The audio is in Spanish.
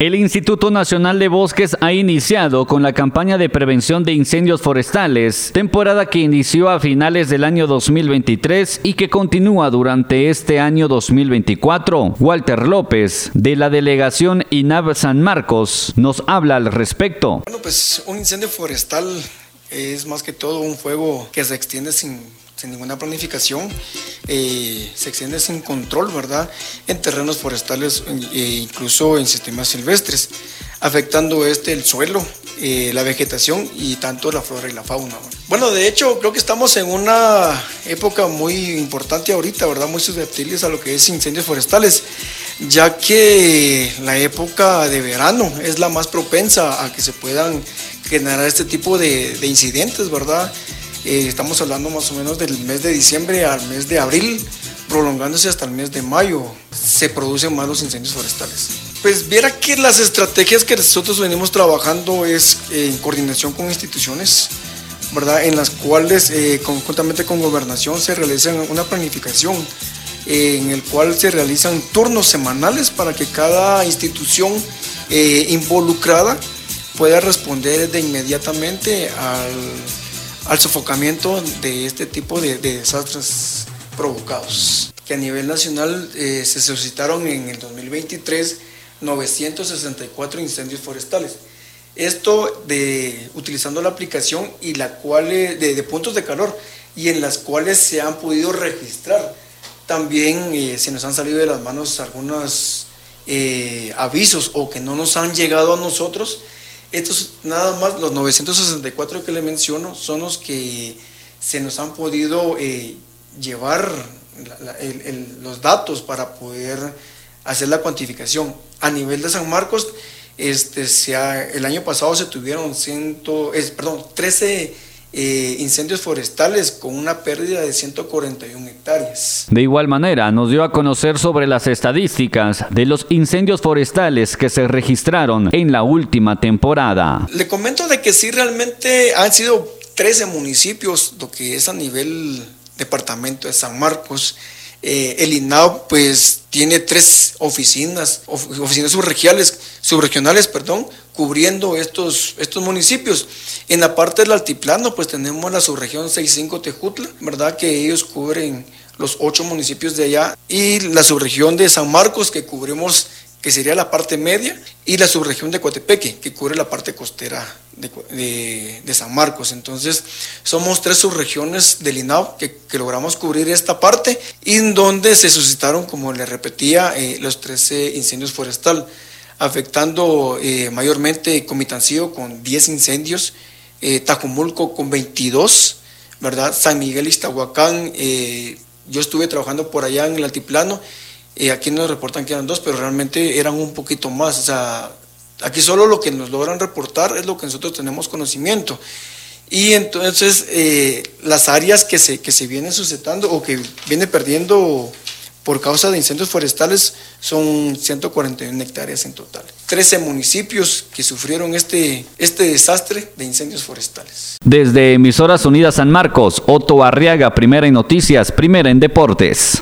El Instituto Nacional de Bosques ha iniciado con la campaña de prevención de incendios forestales, temporada que inició a finales del año 2023 y que continúa durante este año 2024. Walter López, de la delegación INAV San Marcos, nos habla al respecto. Bueno, pues un incendio forestal es más que todo un fuego que se extiende sin sin ninguna planificación, eh, se extiende sin control, ¿verdad? En terrenos forestales e incluso en sistemas silvestres, afectando este el suelo, eh, la vegetación y tanto la flora y la fauna. Bueno, de hecho, creo que estamos en una época muy importante ahorita, ¿verdad? Muy susceptibles a lo que es incendios forestales, ya que la época de verano es la más propensa a que se puedan generar este tipo de, de incidentes, ¿verdad? Eh, estamos hablando más o menos del mes de diciembre al mes de abril, prolongándose hasta el mes de mayo, se producen más los incendios forestales. Pues viera que las estrategias que nosotros venimos trabajando es en coordinación con instituciones, ¿verdad? En las cuales eh, conjuntamente con gobernación se realiza una planificación eh, en el cual se realizan turnos semanales para que cada institución involucrada pueda responder de inmediatamente al al sofocamiento de este tipo de, desastres provocados. Que a nivel nacional eh, se suscitaron en el 2023 964 incendios forestales. Esto de utilizando la aplicación y la cual eh, de, puntos de calor y en las cuales se han podido registrar. También eh, se nos han salido de las manos algunos avisos o que no nos han llegado a nosotros estos nada más, los 964 que le menciono, son los que se nos han podido eh, llevar los datos para poder hacer la cuantificación. A nivel de San Marcos, este, se el año pasado se tuvieron ciento, perdón, 13 eh, incendios forestales con una pérdida de 141 hectáreas. De igual manera, nos dio a conocer sobre las estadísticas de los incendios forestales que se registraron en la última temporada. Le comento de que sí realmente han sido 13 municipios, lo que es a nivel departamento de San Marcos. Eh, el INAO pues tiene tres oficinas, oficinas subregionales, subregionales perdón, cubriendo estos, estos municipios. En la parte del altiplano, pues tenemos la subregión 65 Tejutla, ¿verdad? Que ellos cubren los ocho municipios de allá, y la subregión de San Marcos, que cubrimos, que sería la parte media, y la subregión de Coatepeque, que cubre la parte costera de, San Marcos. Entonces, somos tres subregiones del INAO que, logramos cubrir esta parte, y en donde se suscitaron, como le repetía, eh, los 13 incendios forestales afectando eh, mayormente Comitancillo con 10 incendios, eh, Tajumulco con 22, ¿verdad? San Miguel Iztahuacán, eh, yo estuve trabajando por allá en el altiplano, eh, aquí nos reportan que eran dos, pero realmente eran un poquito más, o sea, aquí solo lo que nos logran reportar es lo que nosotros tenemos conocimiento. Y entonces las áreas que se, que se vienen suscitando o que viene perdiendo por causa de incendios forestales son 141 hectáreas en total. 13 municipios que sufrieron este, este desastre de incendios forestales. Desde Emisoras Unidas San Marcos, Otto Arriaga, primera en noticias, primera en deportes.